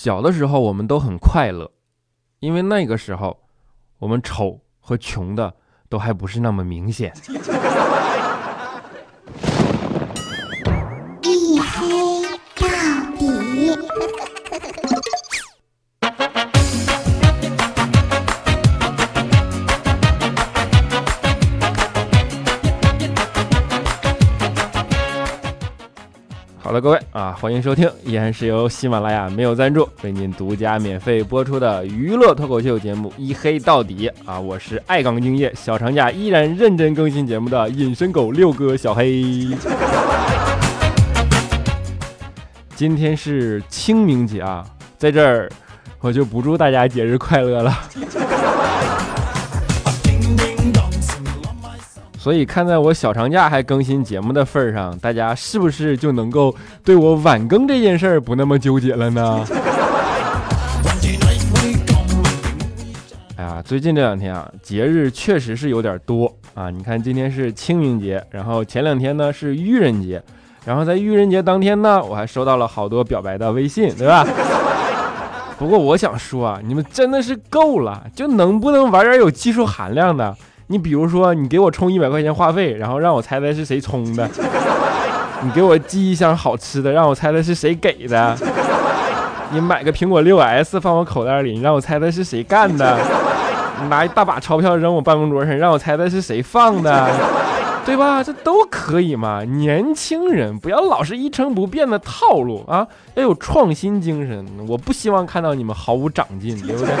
小的时候我们都很快乐，因为那个时候我们丑和穷的都还不是那么明显。各位啊，欢迎收听，依然是由喜马拉雅没有赞助为您独家免费播出的娱乐脱口秀节目《一黑到底》啊，我是爱岗敬业，小长假依然认真更新节目的隐身狗六哥小黑。今天是清明节啊，在这儿我就不祝大家节日快乐了。所以看在我小长假还更新节目的份儿上，大家是不是就能够对我晚更这件事儿不那么纠结了呢？哎呀，最近这两天啊，节日确实是有点多啊。你看，今天是清明节，然后前两天呢是愚人节，然后在愚人节当天呢，我还收到了好多表白的微信，对吧？不过我想说啊，你们真的是够了，就能不能玩点有技术含量的？你比如说，你给我充一百块钱话费，然后让我猜猜是谁充的；你给我寄一箱好吃的，让我猜猜是谁给的；你买个苹果六 S 放我口袋里，你让我猜猜是谁干的；你拿一大把钞票扔我办公桌上，让我猜猜是谁放的，对吧？这都可以嘛。年轻人不要老是一成不变的套路啊，要有创新精神。我不希望看到你们毫无长进，对不对？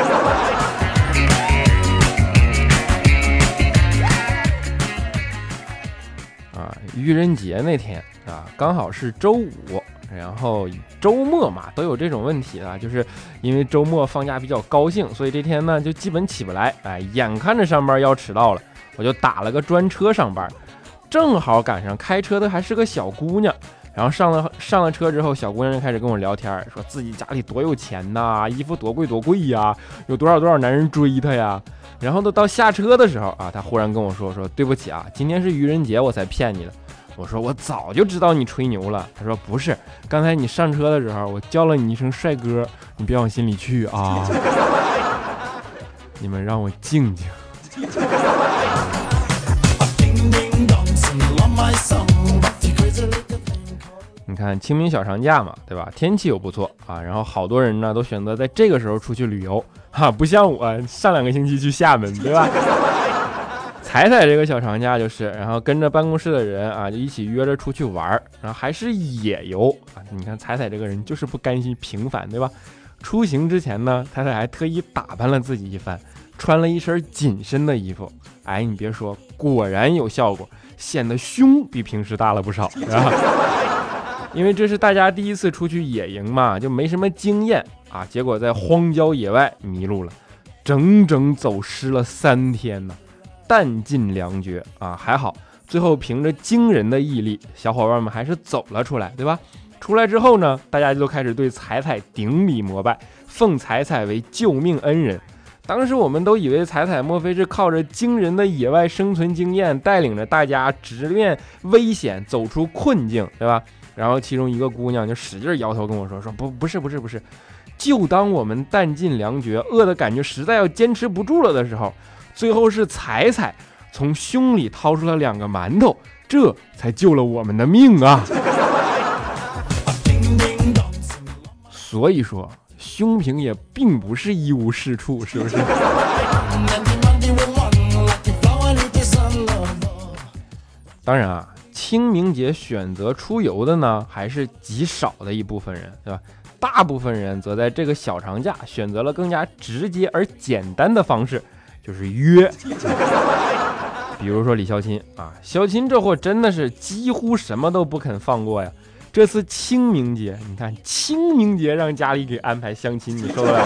愚人节那天啊，刚好是周五，然后周末嘛，都有这种问题啊，就是因为周末放假比较高兴，所以这天呢就基本起不来，哎，眼看着上班要迟到了，我就打了个专车上班，正好赶上开车的还是个小姑娘，然后上了上了车之后，小姑娘就开始跟我聊天，说自己家里多有钱呐，衣服多贵多贵呀，有多少多少男人追她呀。然后都到下车的时候啊，她忽然跟我说：“说对不起啊，今天是愚人节，我才骗你的。”我说：“我早就知道你吹牛了。”她说：“不是，刚才你上车的时候，我叫了你一声帅哥，你别往心里去啊。你们让我静静。”看清明小长假嘛，对吧？天气又不错啊，然后好多人呢都选择在这个时候出去旅游，哈，不像我上两个星期去厦门，对吧？彩彩这个小长假就是，然后跟着办公室的人啊，就一起约着出去玩儿，然后还是野游啊。你看彩彩这个人就是不甘心平凡，对吧？出行之前呢，彩彩还特意打扮了自己一番，穿了一身紧身的衣服，哎，你别说，果然有效果，显得胸比平时大了不少，是吧。因为这是大家第一次出去野营嘛，就没什么经验啊，结果在荒郊野外迷路了，整整走失了三天呢，弹尽粮绝啊！还好最后凭着惊人的毅力，小伙伴们还是走了出来，对吧？出来之后呢，大家就开始对彩彩顶礼膜拜，奉彩彩为救命恩人。当时我们都以为彩彩莫非是靠着惊人的野外生存经验，带领着大家直面危险，走出困境，对吧？然后其中一个姑娘就使劲摇头跟我说：“说不不是不是不是，就当我们弹尽粮绝，饿的感觉实在要坚持不住了的时候，最后是彩彩从胸里掏出了两个馒头，这才救了我们的命啊！所以说，胸平也并不是一无是处，是不是？当然啊。”清明节选择出游的呢，还是极少的一部分人，对吧？大部分人则在这个小长假选择了更加直接而简单的方式，就是约。比如说李孝钦啊，孝钦这货真的是几乎什么都不肯放过呀。这次清明节，你看清明节让家里给安排相亲，你受得了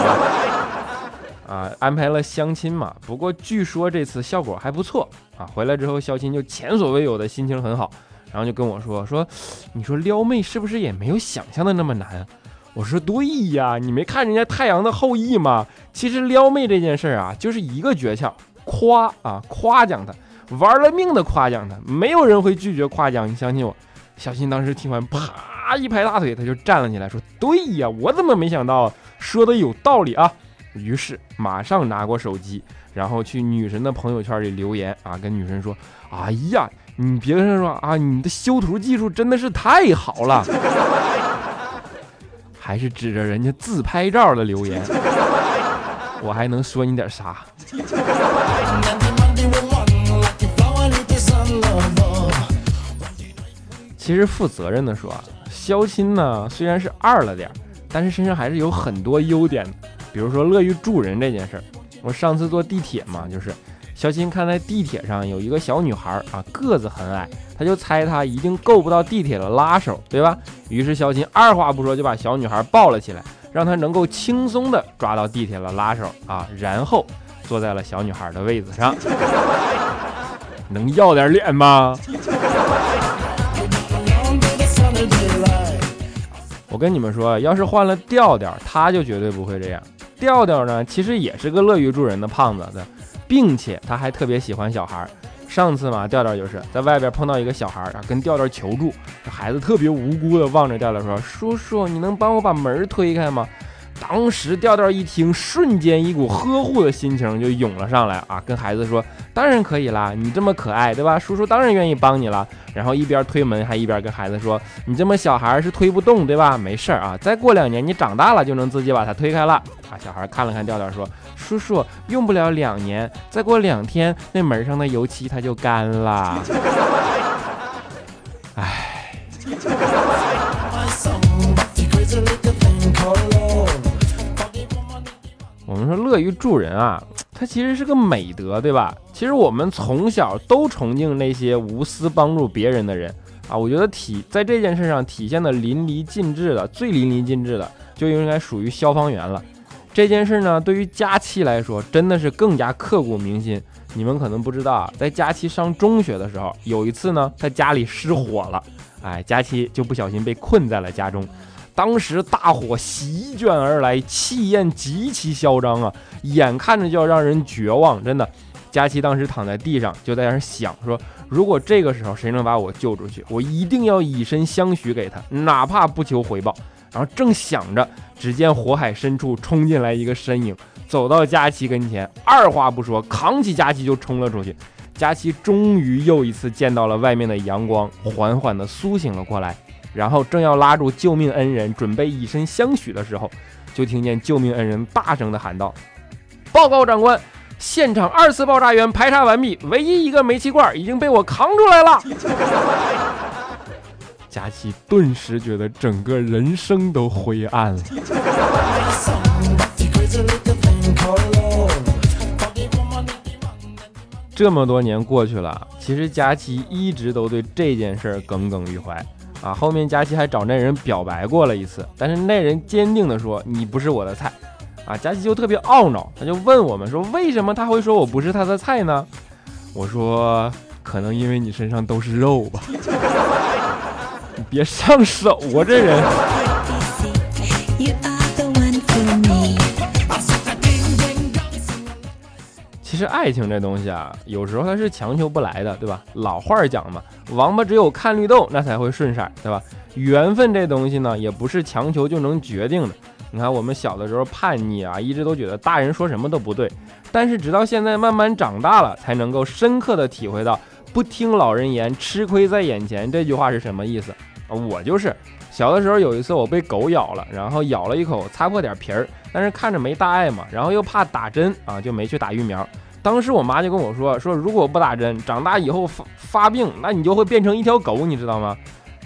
吗？啊，安排了相亲嘛。不过据说这次效果还不错啊。回来之后，孝钦就前所未有的心情很好，然后就跟我说说，你说撩妹是不是也没有想象的那么难？我说对呀，你没看人家《太阳的后裔》吗？其实撩妹这件事儿啊，就是一个诀窍，夸啊，夸奖他，玩了命的夸奖他，没有人会拒绝夸奖，你相信我。小新当时听完，啪一拍大腿，他就站了起来，说：“对呀，我怎么没想到？说的有道理啊！”于是马上拿过手机，然后去女神的朋友圈里留言啊，跟女神说：“哎呀，你别跟他说啊，你的修图技术真的是太好了。”还是指着人家自拍照的留言，我还能说你点啥？其实负责任的说啊，肖钦呢虽然是二了点，但是身上还是有很多优点的，比如说乐于助人这件事儿。我上次坐地铁嘛，就是肖新看在地铁上有一个小女孩啊，个子很矮，他就猜她一定够不到地铁的拉手，对吧？于是肖新二话不说就把小女孩抱了起来，让她能够轻松的抓到地铁的拉手啊，然后坐在了小女孩的位子上。能要点脸吗？我跟你们说，要是换了调调，他就绝对不会这样。调调呢，其实也是个乐于助人的胖子的，并且他还特别喜欢小孩。上次嘛，调调就是在外边碰到一个小孩啊，跟调调求助。这孩子特别无辜的望着调调说：“叔叔，你能帮我把门推开吗？”当时调调一听，瞬间一股呵护的心情就涌了上来啊，跟孩子说：“当然可以啦，你这么可爱，对吧？叔叔当然愿意帮你了。”然后一边推门，还一边跟孩子说：“你这么小孩是推不动，对吧？没事儿啊，再过两年你长大了就能自己把它推开了。”啊，小孩看了看调调说：“叔叔用不了两年，再过两天那门上的油漆它就干了。”哎。我们说乐于助人啊，它其实是个美德，对吧？其实我们从小都崇敬那些无私帮助别人的人啊。我觉得体在这件事上体现的淋漓尽致的，最淋漓尽致的就应该属于消防员了。这件事呢，对于佳期来说，真的是更加刻骨铭心。你们可能不知道啊，在佳期上中学的时候，有一次呢，他家里失火了，哎，佳期就不小心被困在了家中。当时大火席卷而来，气焰极其嚣张啊，眼看着就要让人绝望。真的，佳琪当时躺在地上，就在那想说：如果这个时候谁能把我救出去，我一定要以身相许给他，哪怕不求回报。然后正想着，只见火海深处冲进来一个身影，走到佳琪跟前，二话不说，扛起佳琪就冲了出去。佳琪终于又一次见到了外面的阳光，缓缓地苏醒了过来。然后正要拉住救命恩人，准备以身相许的时候，就听见救命恩人大声的喊道：“报告长官，现场二次爆炸源排查完毕，唯一一个煤气罐已经被我扛出来了。”佳琪顿时觉得整个人生都灰暗了。这么多年过去了，其实佳琪一直都对这件事耿耿于怀。啊，后面佳琪还找那人表白过了一次，但是那人坚定的说你不是我的菜。啊，佳琪就特别懊恼，他就问我们说为什么他会说我不是他的菜呢？我说可能因为你身上都是肉吧。你别上手啊，这人。其实爱情这东西啊，有时候它是强求不来的，对吧？老话讲嘛，王八只有看绿豆那才会顺色，对吧？缘分这东西呢，也不是强求就能决定的。你看我们小的时候叛逆啊，一直都觉得大人说什么都不对，但是直到现在慢慢长大了，才能够深刻的体会到“不听老人言，吃亏在眼前”这句话是什么意思啊？我就是小的时候有一次我被狗咬了，然后咬了一口，擦破点皮儿，但是看着没大碍嘛，然后又怕打针啊，就没去打疫苗。当时我妈就跟我说：“说如果不打针，长大以后发发病，那你就会变成一条狗，你知道吗？”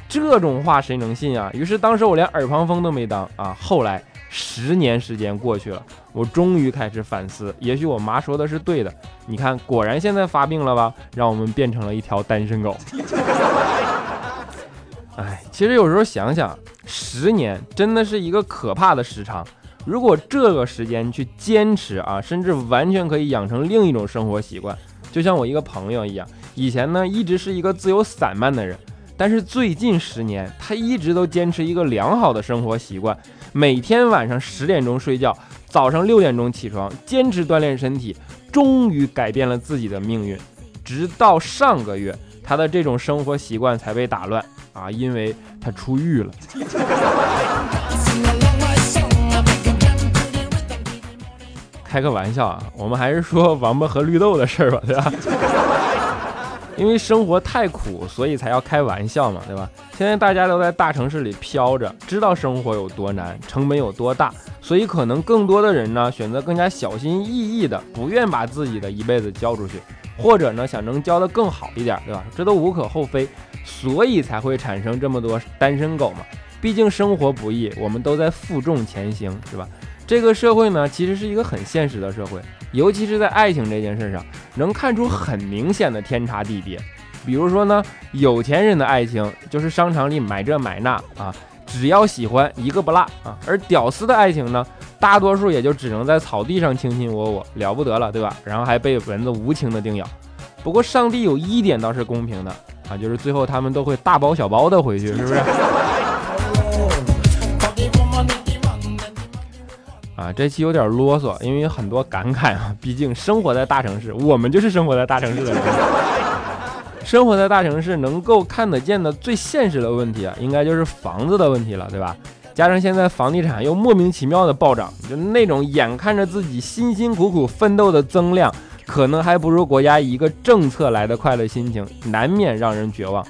这种话谁能信啊？于是当时我连耳旁风都没当啊。后来十年时间过去了，我终于开始反思，也许我妈说的是对的。你看，果然现在发病了吧？让我们变成了一条单身狗。哎，其实有时候想想，十年真的是一个可怕的时长。如果这个时间去坚持啊，甚至完全可以养成另一种生活习惯，就像我一个朋友一样，以前呢一直是一个自由散漫的人，但是最近十年他一直都坚持一个良好的生活习惯，每天晚上十点钟睡觉，早上六点钟起床，坚持锻炼身体，终于改变了自己的命运。直到上个月，他的这种生活习惯才被打乱啊，因为他出狱了。开个玩笑啊，我们还是说王八和绿豆的事儿吧，对吧？因为生活太苦，所以才要开玩笑嘛，对吧？现在大家都在大城市里飘着，知道生活有多难，成本有多大，所以可能更多的人呢，选择更加小心翼翼的，不愿把自己的一辈子交出去，或者呢，想能交得更好一点，对吧？这都无可厚非，所以才会产生这么多单身狗嘛。毕竟生活不易，我们都在负重前行，是吧？这个社会呢，其实是一个很现实的社会，尤其是在爱情这件事上，能看出很明显的天差地别。比如说呢，有钱人的爱情就是商场里买这买那啊，只要喜欢一个不落啊；而屌丝的爱情呢，大多数也就只能在草地上卿卿我我，了不得了，对吧？然后还被蚊子无情的叮咬。不过上帝有一点倒是公平的啊，就是最后他们都会大包小包的回去，是不是？啊，这期有点啰嗦，因为有很多感慨啊。毕竟生活在大城市，我们就是生活在大城市的人。生活在大城市，能够看得见的最现实的问题啊，应该就是房子的问题了，对吧？加上现在房地产又莫名其妙的暴涨，就那种眼看着自己辛辛苦苦奋斗的增量，可能还不如国家一个政策来的快乐心情，难免让人绝望。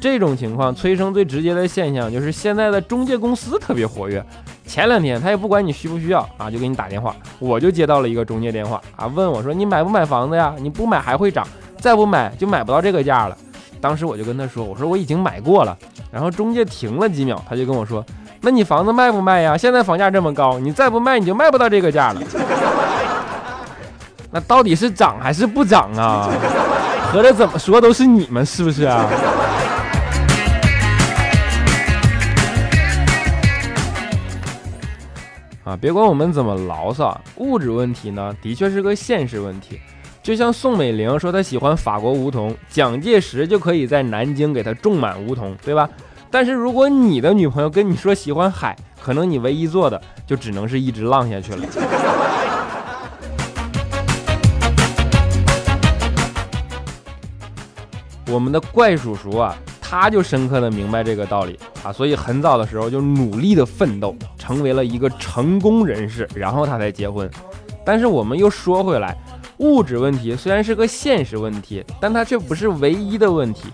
这种情况催生最直接的现象就是现在的中介公司特别活跃。前两天他也不管你需不需要啊，就给你打电话。我就接到了一个中介电话啊，问我说你买不买房子呀？你不买还会涨，再不买就买不到这个价了。当时我就跟他说，我说我已经买过了。然后中介停了。几秒，他就跟我说，那你房子卖不卖呀？现在房价这么高，你再不卖你就卖不到这个价了。那到底是涨还是不涨啊？合着怎么说都是你们是不是啊？啊，别管我们怎么牢骚，物质问题呢，的确是个现实问题。就像宋美龄说她喜欢法国梧桐，蒋介石就可以在南京给她种满梧桐，对吧？但是如果你的女朋友跟你说喜欢海，可能你唯一做的就只能是一直浪下去了。我们的怪叔叔啊。他就深刻的明白这个道理啊，所以很早的时候就努力的奋斗，成为了一个成功人士，然后他才结婚。但是我们又说回来，物质问题虽然是个现实问题，但它却不是唯一的问题。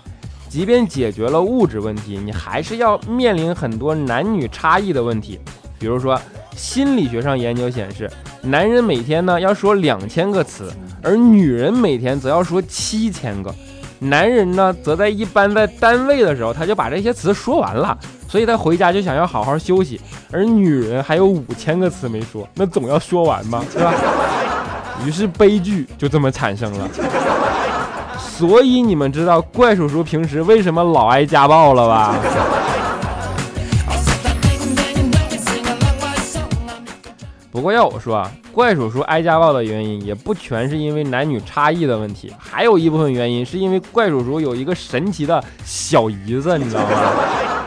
即便解决了物质问题，你还是要面临很多男女差异的问题。比如说，心理学上研究显示，男人每天呢要说两千个词，而女人每天则要说七千个。男人呢，则在一般在单位的时候，他就把这些词说完了，所以他回家就想要好好休息。而女人还有五千个词没说，那总要说完嘛，对吧？于是悲剧就这么产生了。所以你们知道怪叔叔平时为什么老挨家暴了吧？不过要我说啊，怪叔叔挨家暴的原因也不全是因为男女差异的问题，还有一部分原因是因为怪叔叔有一个神奇的小姨子，你知道吗？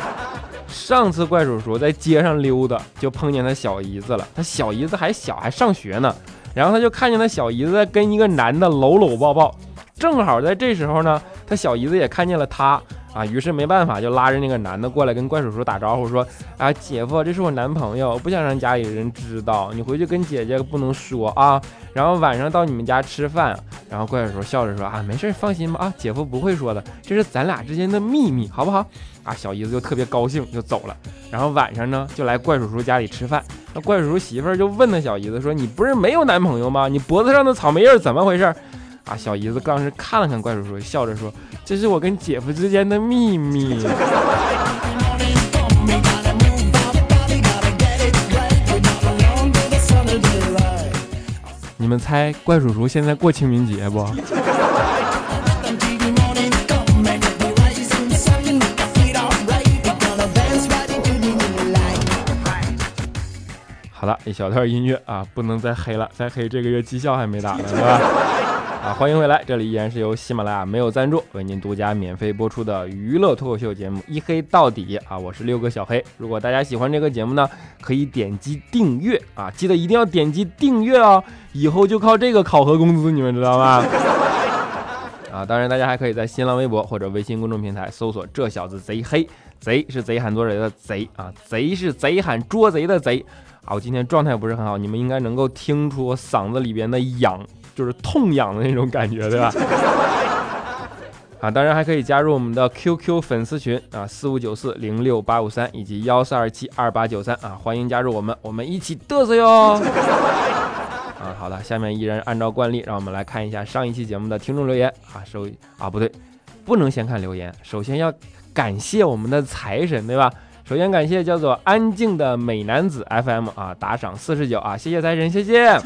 上次怪叔叔在街上溜达，就碰见他小姨子了。他小姨子还小，还上学呢。然后他就看见他小姨子在跟一个男的搂搂抱抱，正好在这时候呢，他小姨子也看见了他。啊，于是没办法，就拉着那个男的过来跟怪叔叔打招呼，说：“啊，姐夫，这是我男朋友，不想让家里人知道，你回去跟姐姐不能说啊。然后晚上到你们家吃饭。”然后怪叔叔笑着说：“啊，没事，放心吧，啊，姐夫不会说的，这是咱俩之间的秘密，好不好？”啊，小姨子就特别高兴，就走了。然后晚上呢，就来怪叔叔家里吃饭。那怪叔叔媳妇儿就问他小姨子说：“你不是没有男朋友吗？你脖子上的草莓印怎么回事？”啊，小姨子当时看了看怪叔叔，笑着说。这是我跟姐夫之间的秘密。你们猜怪叔叔现在过清明节不？好了，一小段音乐啊，不能再黑了，再黑这个月绩效还没打呢，是吧？啊，欢迎回来！这里依然是由喜马拉雅没有赞助为您独家免费播出的娱乐脱口秀节目《一黑到底》啊，我是六哥小黑。如果大家喜欢这个节目呢，可以点击订阅啊，记得一定要点击订阅哦，以后就靠这个考核工资，你们知道吗？啊，当然大家还可以在新浪微博或者微信公众平台搜索“这小子贼黑”，贼是贼喊捉贼的贼啊，贼是贼喊捉贼的贼啊。我今天状态不是很好，你们应该能够听出我嗓子里边的痒，就是痛痒的那种感觉，对吧？啊，当然还可以加入我们的 QQ 粉丝群啊，四五九四零六八五三以及幺四二七二八九三啊，欢迎加入我们，我们一起嘚瑟哟。啊，好的，下面依然按照惯例，让我们来看一下上一期节目的听众留言啊。首啊不对，不能先看留言，首先要感谢我们的财神，对吧？首先感谢叫做安静的美男子 FM 啊，打赏四十九啊，谢谢财神，谢谢。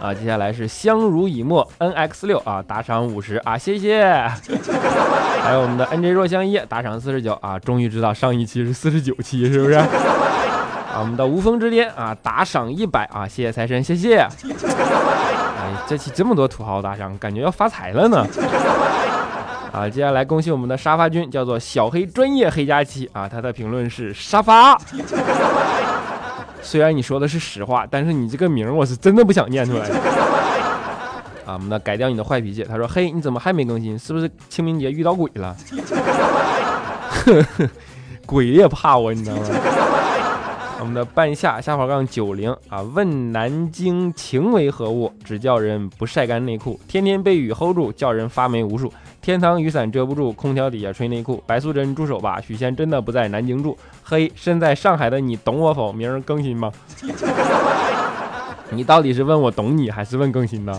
啊，接下来是相濡以沫 NX 六啊，打赏五十啊，谢谢。还有我们的 NJ 若相依打赏四十九啊，终于知道上一期是四十九期，是不是？啊，我们的无风之巅啊，打赏一百啊，谢谢财神，谢谢。哎，这期这么多土豪打赏，感觉要发财了呢。啊，接下来恭喜我们的沙发君，叫做小黑专业黑加七啊，他的评论是沙发。虽然你说的是实话，但是你这个名我是真的不想念出来。啊，我们的改掉你的坏脾气。他说：“嘿，你怎么还没更新？是不是清明节遇到鬼了？” 鬼也怕我，你知道吗？我们的半夏下滑杠九零啊，问南京情为何物？只叫人不晒干内裤，天天被雨 hold 住，叫人发霉无数。天堂雨伞遮不住，空调底下吹内裤。白素贞住手吧，许仙真的不在南京住。嘿，身在上海的你懂我否？明儿更新吗？你到底是问我懂你，还是问更新呢？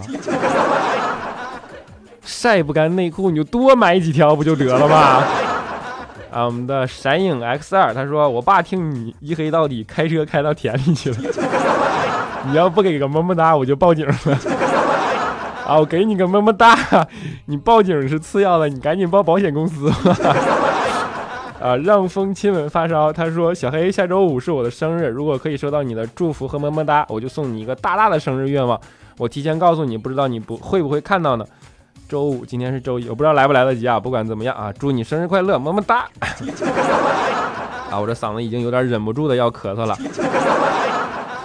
晒不干内裤，你就多买几条不就得了吗？啊，我们的闪影 X 二他说，我爸听你一黑到底，开车开到田里去了。你要不给个么么哒，我就报警了。啊，我给你个么么哒！你报警是次要的，你赶紧报保险公司。啊，让风亲吻发烧。他说：“小黑，下周五是我的生日，如果可以收到你的祝福和么么哒，我就送你一个大大的生日愿望。我提前告诉你，不知道你不会不会看到呢？周五，今天是周一，我不知道来不来得及啊。不管怎么样啊，祝你生日快乐，么么哒！啊，我这嗓子已经有点忍不住的要咳嗽了。”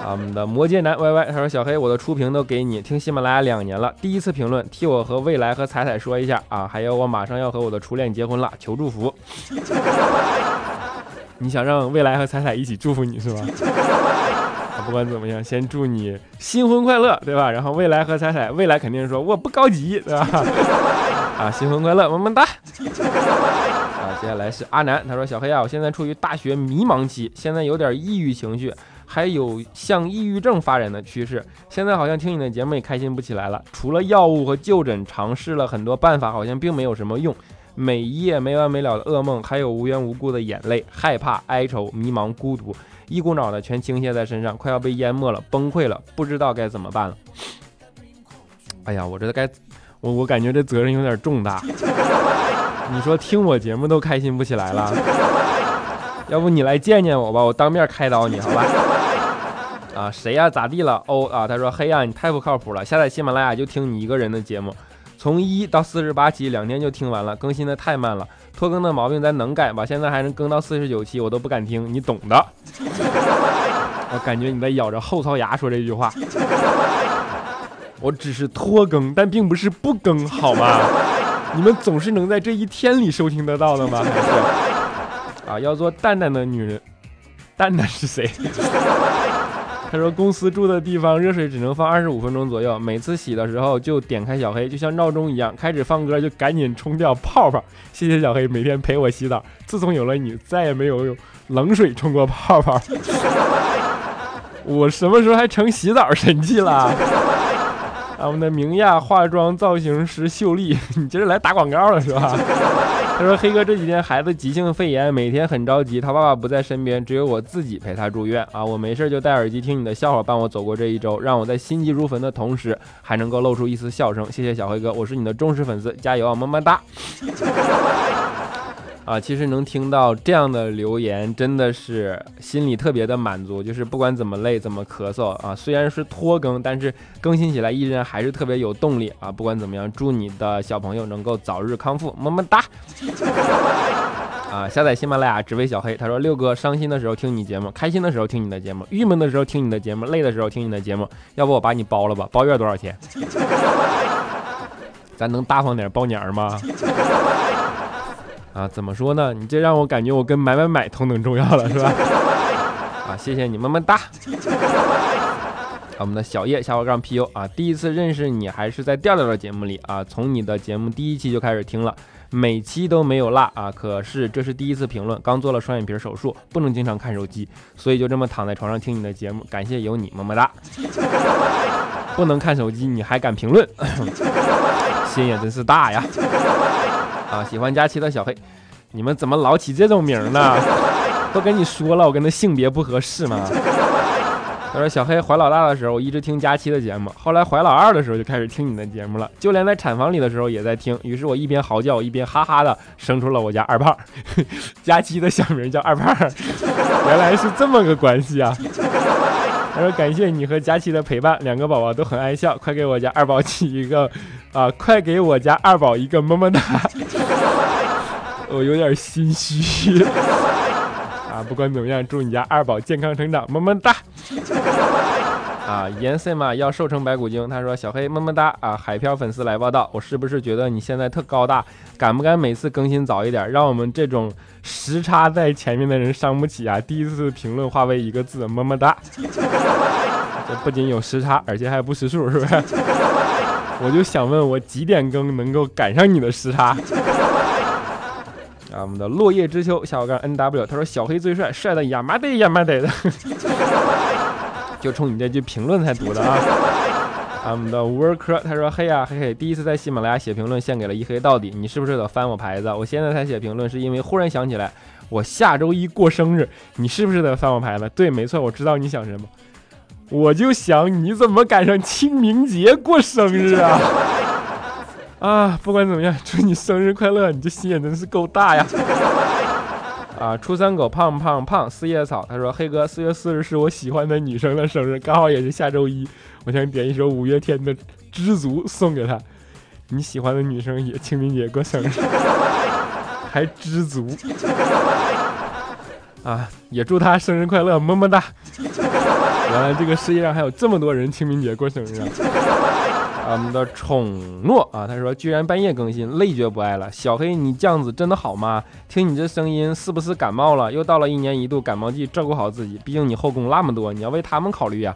啊，我们的魔界男 Y Y 他说：“小黑，我的初评都给你，听喜马拉雅两年了，第一次评论，替我和未来和彩彩说一下啊，还有我马上要和我的初恋结婚了，求祝福。你想让未来和彩彩一起祝福你是吧？啊，不管怎么样，先祝你新婚快乐，对吧？然后未来和彩彩，未来肯定说我不高级，对吧？啊，新婚快乐，么么哒。啊，接下来是阿南，他说：小黑啊，我现在处于大学迷茫期，现在有点抑郁情绪。”还有向抑郁症发展的趋势，现在好像听你的节目也开心不起来了。除了药物和就诊，尝试了很多办法，好像并没有什么用。每一夜没完没了的噩梦，还有无缘无故的眼泪、害怕、哀愁、迷茫、孤独，一股脑的全倾泻在身上，快要被淹没了，崩溃了，不知道该怎么办了。哎呀，我这该，我我感觉这责任有点重大。你说听我节目都开心不起来了。要不你来见见我吧，我当面开导你，好吧？啊，谁呀？咋地了？哦啊，他说：嘿呀，你太不靠谱了！下载喜马拉雅就听你一个人的节目，从一到四十八期，两天就听完了，更新的太慢了，拖更的毛病咱能改吧？现在还能更到四十九期，我都不敢听，你懂的。我感觉你在咬着后槽牙说这句话。我只是拖更，但并不是不更，好吗？你们总是能在这一天里收听得到的吗？还是？啊，要做蛋蛋的女人，蛋蛋是谁？他说公司住的地方热水只能放二十五分钟左右，每次洗的时候就点开小黑，就像闹钟一样，开始放歌就赶紧冲掉泡泡。谢谢小黑每天陪我洗澡，自从有了你，再也没有用冷水冲过泡泡。我什么时候还成洗澡神器了？我们的明亚化妆造型师秀丽，你这是来打广告了是吧？他说：“黑哥这几天孩子急性肺炎，每天很着急。他爸爸不在身边，只有我自己陪他住院啊。我没事就戴耳机听你的笑话，伴我走过这一周，让我在心急如焚的同时，还能够露出一丝笑声。谢谢小黑哥，我是你的忠实粉丝，加油啊，么么哒！” 啊，其实能听到这样的留言，真的是心里特别的满足。就是不管怎么累，怎么咳嗽啊，虽然是拖更，但是更新起来依然还是特别有动力啊。不管怎么样，祝你的小朋友能够早日康复，么么哒！啊，下载喜马拉雅只为小黑。他说六哥伤心的时候听你节目，开心的时候听你的节目，郁闷的时候听你的节目，累的时候听你的节目。要不我把你包了吧？包月多少钱？咱能大方点包年吗？啊，怎么说呢？你这让我感觉我跟买买买同等重要了，是吧？啊，谢谢你，么么哒。我们的小叶下划杠 PU 啊，第一次认识你还是在调调的节目里啊，从你的节目第一期就开始听了，每期都没有落啊。可是这是第一次评论，刚做了双眼皮手术，不能经常看手机，所以就这么躺在床上听你的节目。感谢有你，么么哒。不能看手机你还敢评论，心也真是大呀。啊，喜欢佳期的小黑，你们怎么老起这种名呢？都跟你说了，我跟他性别不合适吗？他说：“小黑怀老大的时候，我一直听佳期的节目，后来怀老二的时候就开始听你的节目了，就连在产房里的时候也在听。于是我一边嚎叫，一边哈哈的生出了我家二胖。佳期的小名叫二胖，原来是这么个关系啊！他说：感谢你和佳期的陪伴，两个宝宝都很爱笑，快给我家二宝起一个啊，快给我家二宝一个么么哒。我有点心虚。”啊，不管怎么样，祝你家二宝健康成长，么么哒！啊，颜色嘛要瘦成白骨精。他说：“小黑么么哒啊！”海漂粉丝来报道，我是不是觉得你现在特高大？敢不敢每次更新早一点，让我们这种时差在前面的人伤不起啊？第一次评论化为一个字，么么哒！这不仅有时差，而且还不识数，是不是？我就想问，我几点更能够赶上你的时差？啊，我们的落叶知秋下午干 N W，他说小黑最帅，帅的呀妈得呀妈得的，就冲你这句评论才读的啊。啊，我们的吴儿科他说嘿呀嘿嘿，第一次在喜马拉雅写评论，献给了一黑到底，你是不是得翻我牌子？我现在才写评论，是因为忽然想起来我下周一过生日，你是不是得翻我牌子？对，没错，我知道你想什么，我就想你怎么赶上清明节过生日啊？啊，不管怎么样，祝你生日快乐！你这心眼真是够大呀！啊，初三狗胖胖胖四叶草，他说：“黑哥，四月四日是我喜欢的女生的生日，刚好也是下周一，我想点一首五月天的《知足》送给她。你喜欢的女生也清明节过生日，还知足啊！也祝她生日快乐，么么哒！原来这个世界上还有这么多人清明节过生日啊！”我们的宠诺啊，他说居然半夜更新，累觉不爱了。小黑，你这样子真的好吗？听你这声音，是不是感冒了？又到了一年一度感冒季，照顾好自己，毕竟你后宫那么多，你要为他们考虑呀。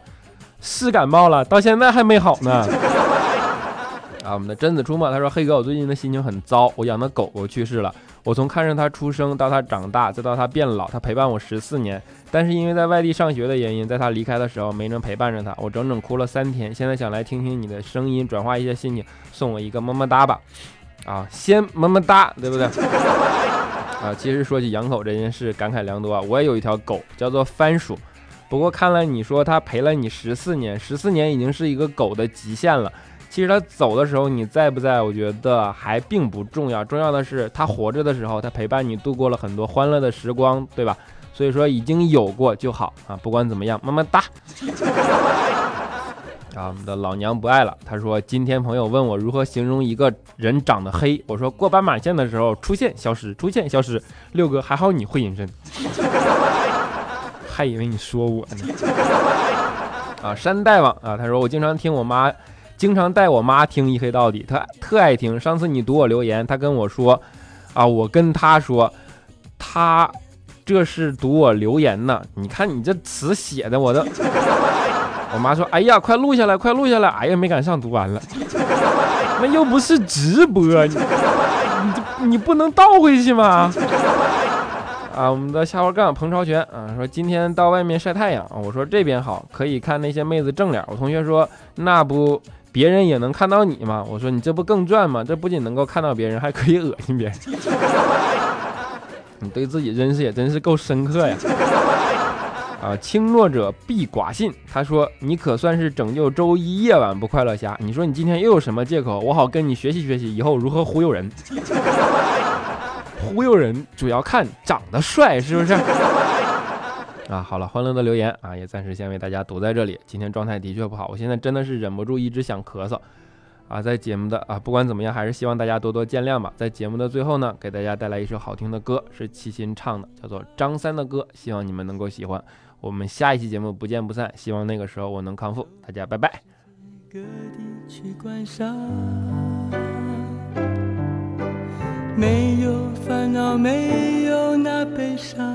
是感冒了，到现在还没好呢。啊，我们的贞子出没，他说黑哥，我最近的心情很糟，我养的狗狗去世了。我从看着它出生到它长大，再到它变老，它陪伴我十四年。但是因为在外地上学的原因，在它离开的时候没能陪伴着它，我整整哭了三天。现在想来听听你的声音，转化一下心情，送我一个么么哒吧。啊，先么么哒，对不对？啊，其实说起养狗这件事，感慨良多啊。我也有一条狗，叫做番薯。不过看来你说它陪了你十四年，十四年已经是一个狗的极限了。其实他走的时候你在不在，我觉得还并不重要，重要的是他活着的时候，他陪伴你度过了很多欢乐的时光，对吧？所以说已经有过就好啊，不管怎么样，么么哒。啊，我们的老娘不爱了。他说今天朋友问我如何形容一个人长得黑，我说过斑马线的时候出现消失，出现消失。六哥还好你会隐身，还以为你说我呢。啊，山大王啊，他说我经常听我妈。经常带我妈听一黑到底，她特爱听。上次你读我留言，她跟我说，啊，我跟她说，她这是读我留言呢。你看你这词写的，我都。我妈说，哎呀，快录下来，快录下来。哎呀，没赶上读完了。那又不是直播，你你你不能倒回去吗？啊，我们的下滑杠彭超全啊说今天到外面晒太阳啊，我说这边好，可以看那些妹子正脸。我同学说那不。别人也能看到你吗？我说你这不更赚吗？这不仅能够看到别人，还可以恶心别人。你对自己认识也真是够深刻呀！啊，轻诺者必寡信。他说你可算是拯救周一夜晚不快乐侠。你说你今天又有什么借口？我好跟你学习学习，以后如何忽悠人。忽悠人主要看长得帅，是不是？啊，好了，欢乐的留言啊，也暂时先为大家读在这里。今天状态的确不好，我现在真的是忍不住一直想咳嗽啊。在节目的啊，不管怎么样，还是希望大家多多见谅吧。在节目的最后呢，给大家带来一首好听的歌，是齐秦唱的，叫做张三的歌，希望你们能够喜欢。我们下一期节目不见不散，希望那个时候我能康复。大家拜拜。没有烦恼，没有那悲伤，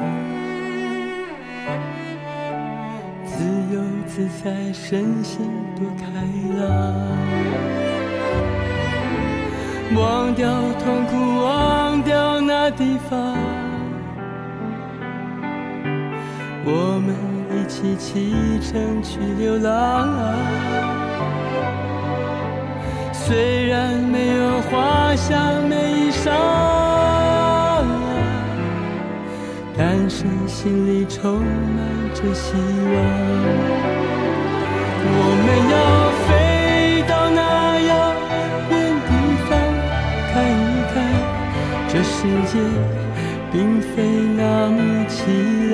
自由自在，身心多开朗。忘掉痛苦，忘掉那地方，我们一起启程去流浪。虽然没有华厦美衣裳，但是心里充满着希望。我们要飞到那遥远地方，看一看这世界并非那么凄凉。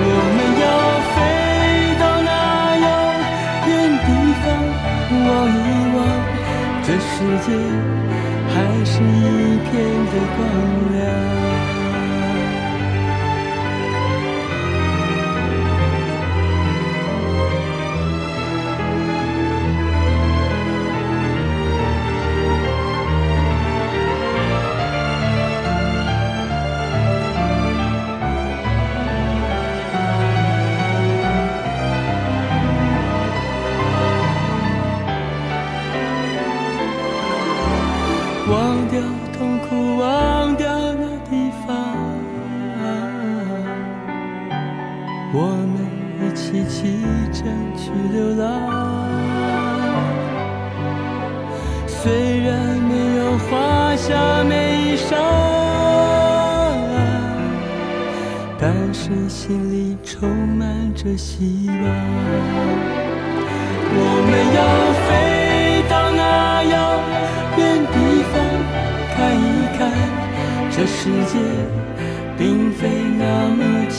我们要飞到那遥远地方。望一望，这世界还是一片的光亮。起启程去流浪。虽然没有华厦美衣裳，但是心里充满着希望。我们要飞到那遥远地方，看一看这世界并非那么凄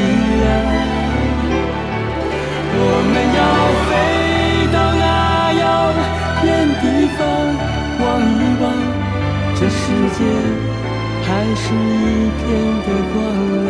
还是一片的光亮。